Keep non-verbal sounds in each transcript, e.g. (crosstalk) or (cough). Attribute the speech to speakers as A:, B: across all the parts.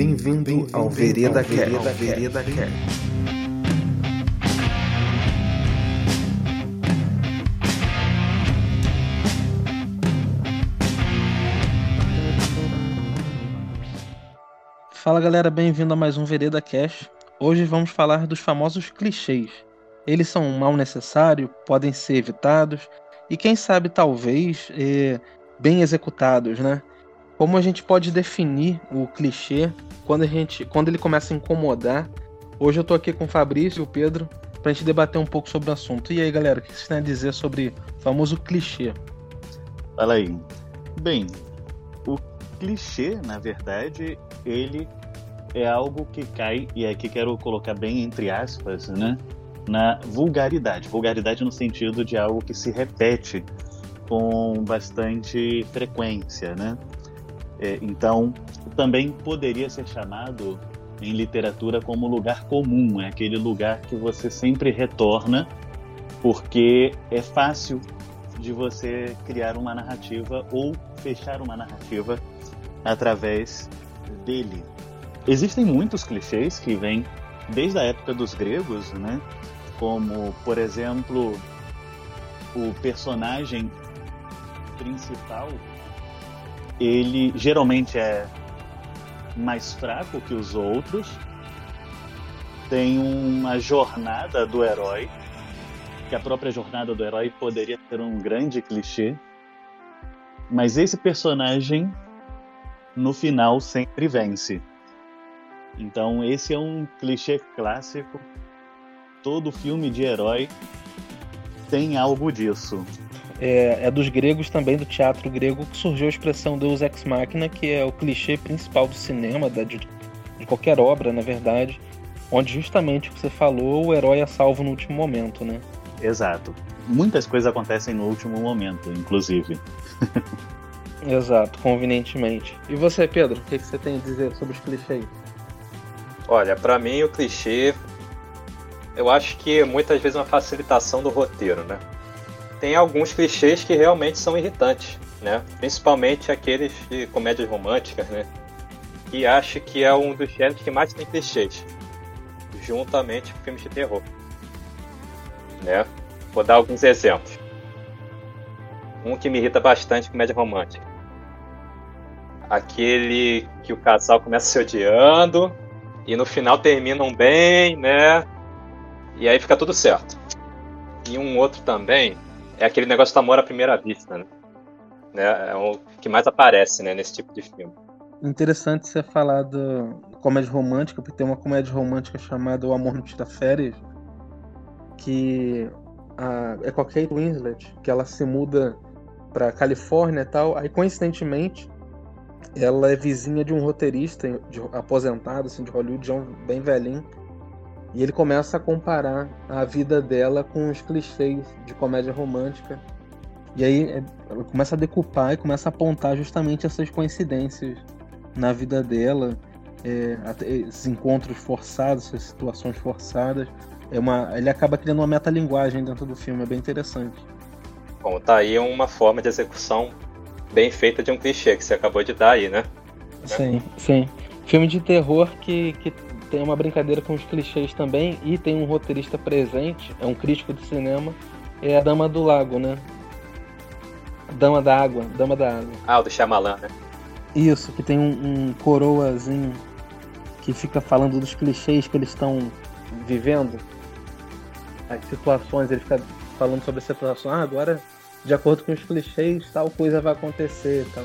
A: Bem-vindo Bem ao Vereda Vereda Vereda.
B: Fala galera, bem-vindo a mais um Vereda Cash. Hoje vamos falar dos famosos clichês. Eles são um mal necessário, podem ser evitados e quem sabe talvez é, bem executados, né? Como a gente pode definir o clichê quando a gente, quando ele começa a incomodar? Hoje eu tô aqui com o Fabrício e o Pedro pra gente debater um pouco sobre o assunto. E aí, galera, o que vocês têm a dizer sobre o famoso clichê?
C: Fala aí. Bem, o clichê, na verdade, ele é algo que cai, e aqui quero colocar bem entre aspas, né? Na vulgaridade. Vulgaridade no sentido de algo que se repete com bastante frequência, né? É, então, também poderia ser chamado em literatura como lugar comum, é aquele lugar que você sempre retorna, porque é fácil de você criar uma narrativa ou fechar uma narrativa através dele. Existem muitos clichês que vêm desde a época dos gregos, né? Como, por exemplo, o personagem principal, ele geralmente é mais fraco que os outros, tem uma jornada do herói, que a própria jornada do herói poderia ser um grande clichê, mas esse personagem no final sempre vence. Então esse é um clichê clássico. Todo filme de herói tem algo disso.
B: É, é, dos gregos também, do teatro grego, que surgiu a expressão Deus Ex Machina, que é o clichê principal do cinema, da, de, de, qualquer obra, na verdade, onde justamente o que você falou, o herói é salvo no último momento, né?
C: Exato. Muitas coisas acontecem no último momento, inclusive. (laughs)
B: Exato, convenientemente. E você, Pedro, o que, que você tem a dizer sobre os clichês?
D: Olha, para mim o clichê, eu acho que muitas vezes é uma facilitação do roteiro, né? Tem alguns clichês que realmente são irritantes, né? Principalmente aqueles de comédias românticas, né? E acho que é um dos gêneros que mais tem clichês, juntamente com filmes de terror, né? Vou dar alguns exemplos. Um que me irrita bastante, comédia romântica aquele que o casal começa se odiando e no final terminam bem, né? E aí fica tudo certo. E um outro também é aquele negócio do amor à primeira vista, né? né? É o que mais aparece, né, nesse tipo de filme.
B: Interessante você falar do comédia romântica, porque tem uma comédia romântica chamada O Amor Não Tira Férias, que a, é com a Kate Winslet, que ela se muda pra Califórnia e tal, aí coincidentemente ela é vizinha de um roteirista de, aposentado assim, de Hollywood, já um, bem velhinho. E ele começa a comparar a vida dela com os clichês de comédia romântica. E aí é, começa a decupar e começa a apontar justamente essas coincidências na vida dela, é, esses encontros forçados, essas situações forçadas. É uma, ele acaba criando uma metalinguagem dentro do filme, é bem interessante.
D: Bom, tá aí uma forma de execução bem feita de um clichê que você acabou de dar aí, né?
B: Sim, sim. Filme de terror que, que tem uma brincadeira com os clichês também e tem um roteirista presente, é um crítico de cinema, é a Dama do Lago, né? Dama da Água, Dama da Água.
D: Ah, o do Shyamalan, né?
B: Isso, que tem um, um coroazinho que fica falando dos clichês que eles estão vivendo. As situações, ele fica falando sobre a situação. Ah, agora de acordo com os clichês, tal coisa vai acontecer. Tal.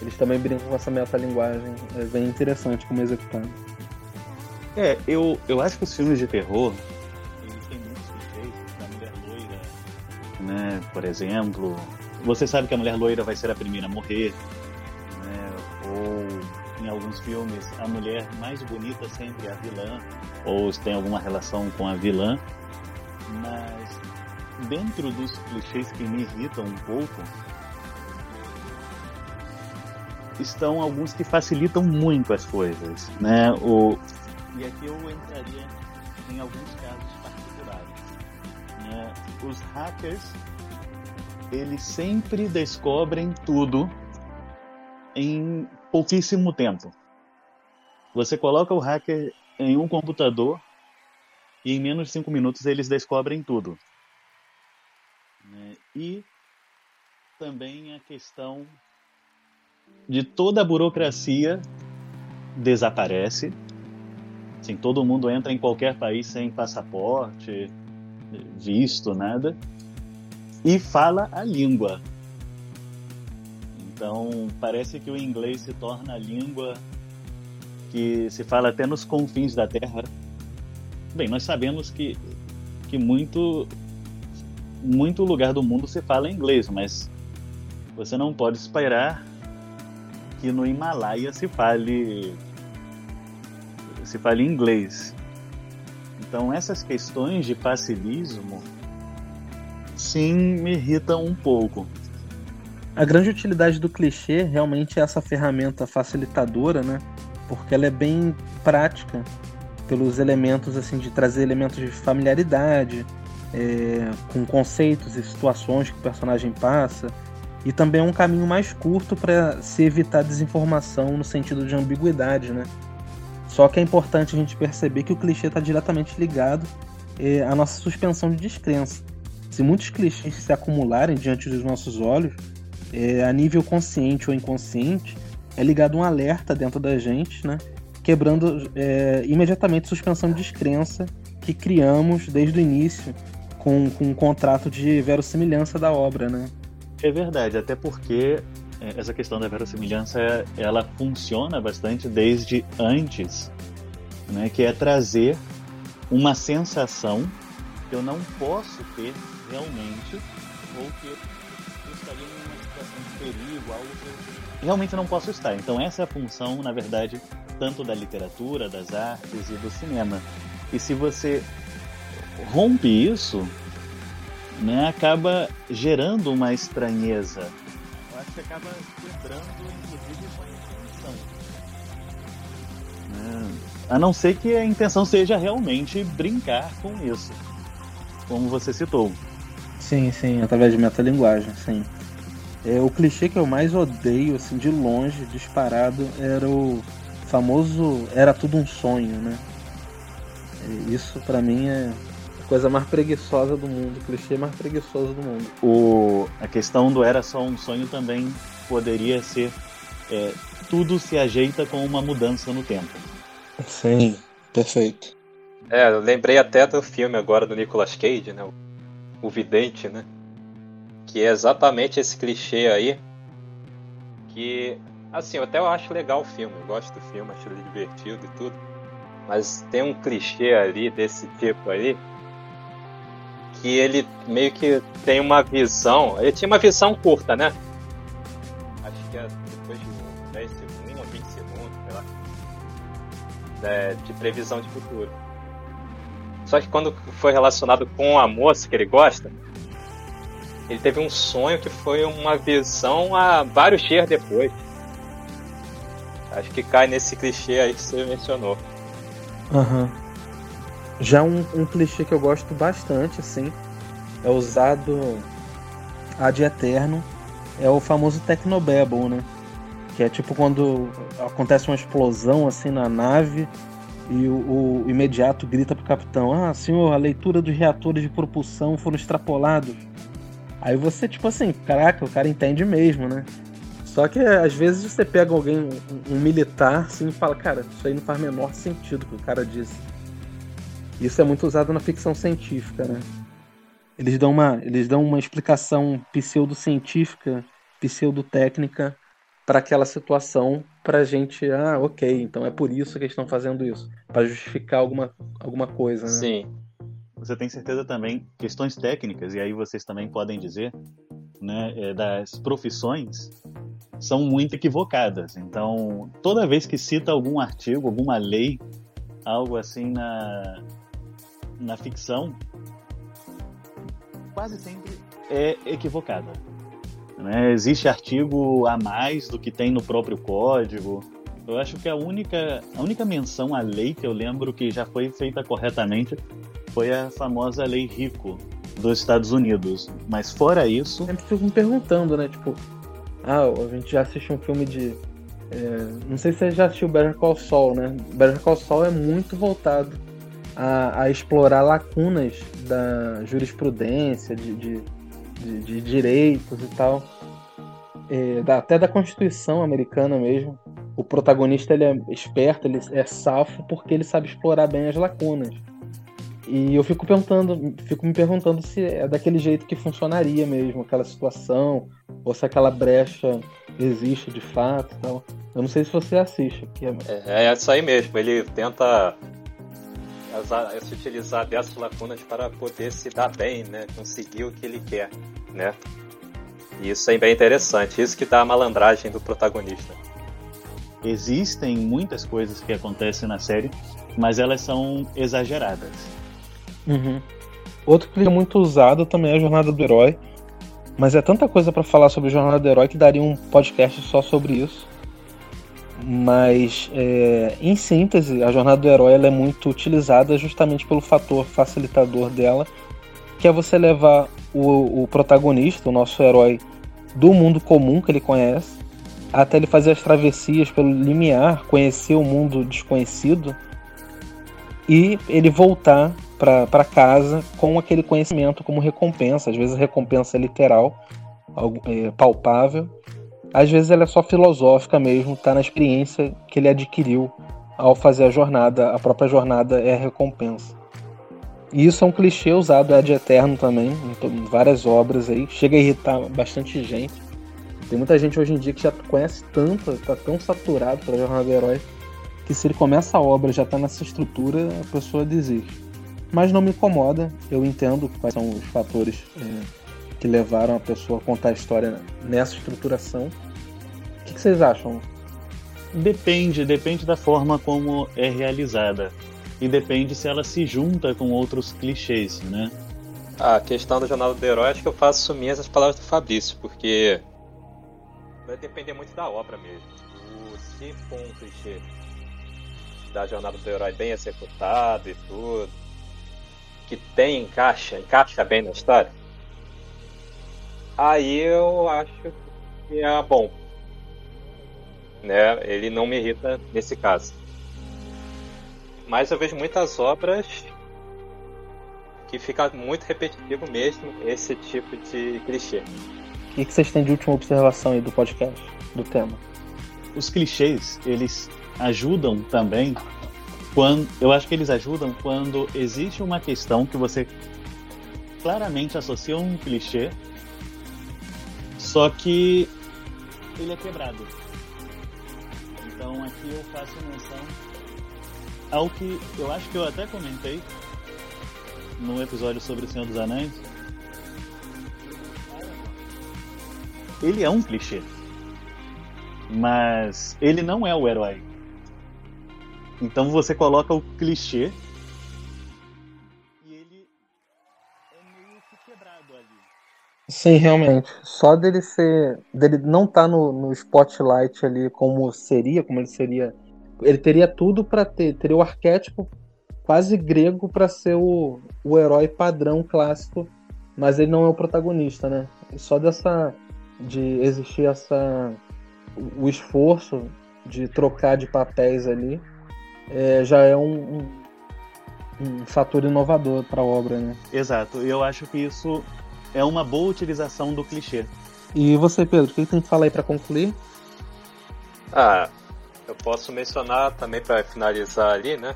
B: Eles também brincam com essa metalinguagem. É bem interessante como executado.
C: É, eu, eu acho que os filmes de terror eles têm muitos da mulher loira, né? Por exemplo, você sabe que a mulher loira vai ser a primeira a morrer, né? Ou em alguns filmes a mulher mais bonita sempre é a vilã, ou tem alguma relação com a vilã, mas dentro dos clichês que me irritam um pouco, estão alguns que facilitam muito as coisas, né? O... E aqui eu entraria em alguns casos particulares. Né? Os hackers, eles sempre descobrem tudo em pouquíssimo tempo. Você coloca o hacker em um computador e em menos de cinco minutos eles descobrem tudo. Né? E também a questão de toda a burocracia desaparece. Assim, todo mundo entra em qualquer país sem passaporte, visto, nada, e fala a língua. Então, parece que o inglês se torna a língua que se fala até nos confins da Terra. Bem, nós sabemos que, que muito, muito lugar do mundo se fala inglês, mas você não pode esperar que no Himalaia se fale se fale inglês. Então essas questões de facilismo sim me irritam um pouco.
B: A grande utilidade do clichê realmente é essa ferramenta facilitadora, né? Porque ela é bem prática pelos elementos assim de trazer elementos de familiaridade, é, com conceitos e situações que o personagem passa, e também é um caminho mais curto para se evitar desinformação no sentido de ambiguidade, né? Só que é importante a gente perceber que o clichê está diretamente ligado é, à nossa suspensão de descrença. Se muitos clichês se acumularem diante dos nossos olhos, é, a nível consciente ou inconsciente, é ligado um alerta dentro da gente, né? Quebrando é, imediatamente a suspensão de descrença que criamos desde o início com, com um contrato de verossimilhança da obra, né?
C: É verdade, até porque essa questão da verossimilhança ela funciona bastante desde antes, né, que é trazer uma sensação que eu não posso ter realmente ou que eu estaria numa situação de perigo, algo que eu realmente não posso estar. Então essa é a função, na verdade, tanto da literatura, das artes e do cinema. E se você rompe isso, né, acaba gerando uma estranheza. Acho que acaba quebrando, inclusive, com a intenção. Né? A não ser que a intenção seja realmente brincar com isso, como você citou.
B: Sim, sim, através de metalinguagem, sim. É, o clichê que eu mais odeio, assim, de longe, disparado, era o famoso era tudo um sonho, né? Isso para mim é coisa mais preguiçosa do mundo, o clichê mais preguiçoso do mundo.
C: O, a questão do era só um sonho também poderia ser é, tudo se ajeita com uma mudança no tempo.
B: Sim, perfeito.
D: É, eu lembrei até do filme agora do Nicolas Cage, né? O Vidente, né? Que é exatamente esse clichê aí. Que, assim, eu até acho legal o filme, eu gosto do filme, acho ele divertido e tudo. Mas tem um clichê ali desse tipo aí que ele meio que tem uma visão. Ele tinha uma visão curta, né? Acho que é depois de 10 segundos, 20 segundos, sei lá. É, de previsão de futuro. Só que quando foi relacionado com a moça que ele gosta, ele teve um sonho que foi uma visão a vários dias depois. Acho que cai nesse clichê aí que você mencionou.
B: Aham. Uhum. Já um, um clichê que eu gosto bastante, assim, é usado ad eterno, é o famoso Technobabble, né? Que é tipo quando acontece uma explosão assim na nave e o, o imediato grita pro capitão: Ah, senhor, a leitura dos reatores de propulsão foram extrapolados. Aí você, tipo assim, caraca, o cara entende mesmo, né? Só que às vezes você pega alguém, um, um militar, assim, e fala: Cara, isso aí não faz menor sentido que o cara disse. Isso é muito usado na ficção científica, né? Eles dão uma, eles dão uma explicação pseudocientífica, pseudotécnica para aquela situação para a gente, ah, ok, então é por isso que eles estão fazendo isso, para justificar alguma, alguma coisa, né?
D: Sim.
C: Você tem certeza também questões técnicas e aí vocês também podem dizer, né, é, das profissões são muito equivocadas. Então, toda vez que cita algum artigo, alguma lei, algo assim na na ficção quase sempre é equivocada. Né? Existe artigo a mais do que tem no próprio código. Eu acho que a única, a única menção à lei que eu lembro que já foi feita corretamente foi a famosa Lei Rico dos Estados Unidos. Mas fora isso.
B: Sempre fico me perguntando, né? Tipo, ah, a gente já assiste um filme de É, não sei se você já assistiu Better Call Saul, né? Better Call Saul é muito voltado a, a explorar lacunas da jurisprudência, de, de, de, de direitos e tal. É, da, até da Constituição americana mesmo. O protagonista ele é esperto, ele é safo porque ele sabe explorar bem as lacunas. E eu fico perguntando, fico me perguntando se é daquele jeito que funcionaria mesmo aquela situação, ou se aquela brecha existe de fato, então. Eu não sei se você assiste.
D: É... É, é isso aí mesmo. Ele tenta se utilizar dessas lacunas para poder se dar bem, né? Conseguir o que ele quer, né? E isso é bem interessante. Isso que dá a malandragem do protagonista.
C: Existem muitas coisas que acontecem na série, mas elas são exageradas.
B: Uhum. Outro que é muito usado também é a Jornada do Herói. Mas é tanta coisa para falar sobre a Jornada do Herói que daria um podcast só sobre isso. Mas, é, em síntese, a Jornada do Herói é muito utilizada justamente pelo fator facilitador dela, que é você levar o, o protagonista, o nosso herói, do mundo comum que ele conhece, até ele fazer as travessias pelo limiar, conhecer o mundo desconhecido e ele voltar para casa com aquele conhecimento como recompensa. Às vezes a recompensa é literal, palpável, às vezes ela é só filosófica mesmo, tá na experiência que ele adquiriu ao fazer a jornada, a própria jornada é a recompensa. E isso é um clichê usado ad eterno também, em várias obras aí, chega a irritar bastante gente. Tem muita gente hoje em dia que já conhece tanto, tá tão saturado pela jornada do herói, que se ele começa a obra já tá nessa estrutura, a pessoa desiste. Mas não me incomoda, eu entendo quais são os fatores é, que levaram a pessoa a contar a história nessa estruturação. O que, que vocês acham?
C: Depende, depende da forma como é realizada. E depende se ela se junta com outros clichês, né?
D: A questão da jornada do herói, acho que eu faço minhas as palavras do Fabrício, porque vai depender muito da obra mesmo. O, se for um clichê da jornada do herói bem executado e tudo, que tem encaixa, encaixa bem na história, aí eu acho que é bom. Né? Ele não me irrita nesse caso. Mas eu vejo muitas obras que fica muito repetitivo mesmo esse tipo de clichê.
B: O que vocês têm de última observação aí do podcast, do tema?
C: Os clichês, eles ajudam também quando eu acho que eles ajudam quando existe uma questão que você claramente associa um clichê, só que ele é quebrado. Então aqui eu faço menção ao que eu acho que eu até comentei no episódio sobre o Senhor dos Anéis. Ele é um clichê. Mas ele não é o herói. Então você coloca o clichê
B: Sim, realmente. Só dele ser. dele não estar tá no, no spotlight ali como seria, como ele seria. Ele teria tudo para ter. Teria o arquétipo quase grego para ser o, o herói padrão clássico, mas ele não é o protagonista, né? Só dessa. de existir essa. o esforço de trocar de papéis ali é, já é um, um, um fator inovador para a obra, né?
C: Exato. E eu acho que isso é uma boa utilização do clichê.
B: E você, Pedro, o que tem que falar aí para concluir?
D: Ah, eu posso mencionar também para finalizar ali, né?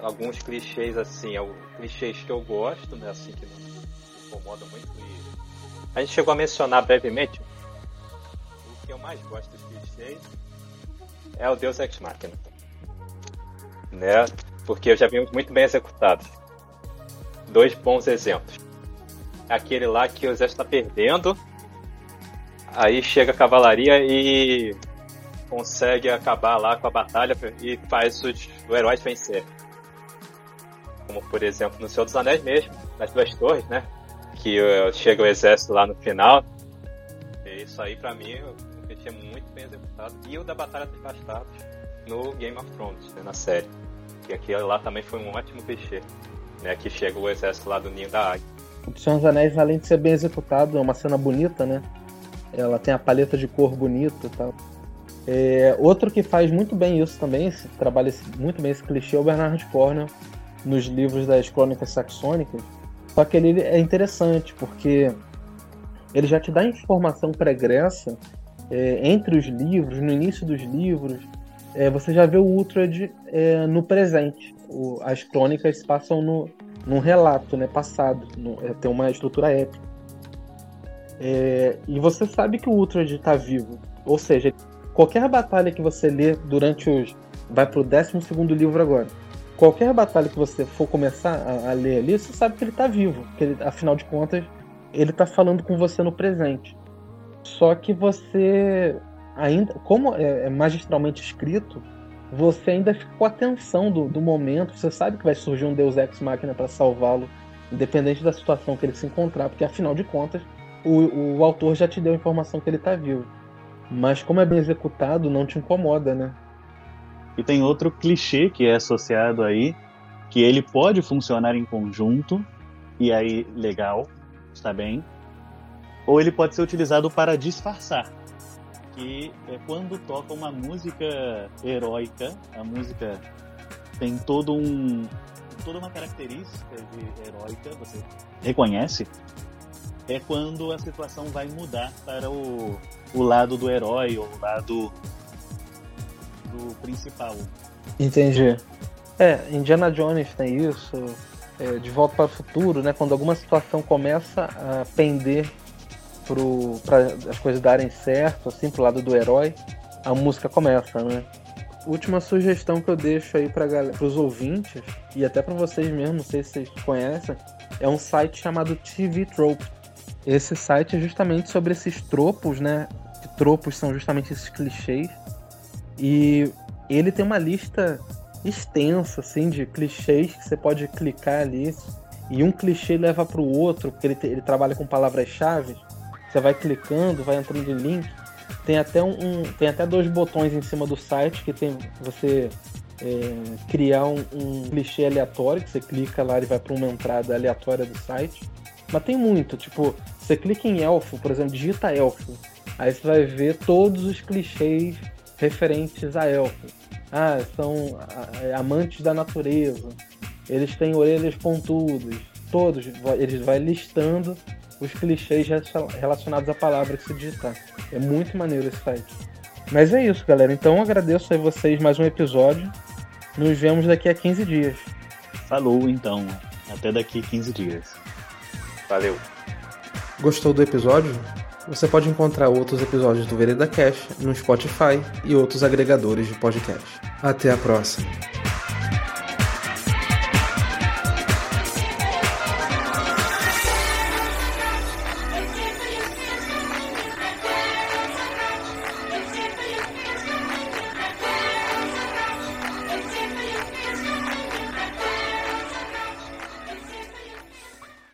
D: Alguns clichês assim, clichês que eu gosto, né? Assim que não me incomodam muito. E a gente chegou a mencionar brevemente. O que eu mais gosto dos clichês é o Deus Ex Machina né? Porque eu já vi muito bem executados. Dois bons exemplos. Aquele lá que o exército está perdendo, aí chega a cavalaria e consegue acabar lá com a batalha e faz os, heróis vencer. Como por exemplo no Senhor dos Anéis mesmo, nas duas torres, né? Que uh, chega o exército lá no final. E isso aí pra mim achei muito bem executado. E o da Batalha dos Bastardos no Game of Thrones, né, na série. Que aquilo lá também foi um ótimo clichê, né? Que chega o exército lá do Ninho da Águia.
B: O Senhor dos Anéis, além de ser bem executado, é uma cena bonita, né? Ela tem a paleta de cor bonita e tal. É, outro que faz muito bem isso também, esse, trabalha muito bem esse clichê, é o Bernard Cornwell, nos livros das Crônicas Saxônicas. Só que ele é interessante, porque ele já te dá informação pregressa é, entre os livros, no início dos livros, é, você já vê o Uhtred é, no presente. O, as crônicas passam no, num relato né, passado, no, é, tem uma estrutura épica. É, e você sabe que o Uhtred está vivo. Ou seja, qualquer batalha que você lê durante os. Vai pro 12 livro agora. Qualquer batalha que você for começar a, a ler ali, você sabe que ele está vivo. Que ele, afinal de contas, ele está falando com você no presente. Só que você ainda, como é, é magistralmente escrito, você ainda fica com a atenção do, do momento. Você sabe que vai surgir um Deus Ex Machina para salvá-lo, independente da situação que ele se encontrar, porque afinal de contas, o, o autor já te deu a informação que ele está vivo. Mas como é bem executado, não te incomoda, né?
C: E tem outro clichê que é associado aí, que ele pode funcionar em conjunto, e aí legal, está bem. Ou ele pode ser utilizado para disfarçar, que é quando toca uma música heróica, a música tem todo um toda uma característica de heróica, você reconhece, é quando a situação vai mudar para o, o lado do herói ou o lado do principal.
B: Entendi. É, Indiana Jones tem isso, é, De Volta para o Futuro, né? Quando alguma situação começa a pender para as coisas darem certo, assim, pro lado do herói, a música começa, né? Última sugestão que eu deixo aí para os ouvintes, e até para vocês mesmos, não sei se vocês conhecem, é um site chamado TV Trope. Esse site é justamente sobre esses tropos, né? Que tropos são justamente esses clichês. E ele tem uma lista extensa, assim, de clichês que você pode clicar ali. E um clichê leva para o outro, porque ele, ele trabalha com palavras-chave. Você vai clicando, vai entrando em link. Tem até, um, um, tem até dois botões em cima do site que tem você é, criar um, um, clichê aleatório, que você clica lá e vai para uma entrada aleatória do site. Mas tem muito, tipo, você clica em elfo, por exemplo, digita elfo. Aí você vai ver todos os clichês referentes a elfo. Ah, são amantes da natureza. Eles têm orelhas pontudas. Todos, eles vai listando os clichês relacionados à palavra que se digitar. É muito maneiro esse site. Mas é isso, galera. Então agradeço a vocês mais um episódio. Nos vemos daqui a 15 dias.
C: Falou, então. Até daqui a 15 dias.
D: Valeu.
A: Gostou do episódio? Você pode encontrar outros episódios do Vereda Cash no Spotify e outros agregadores de podcast. Até a próxima.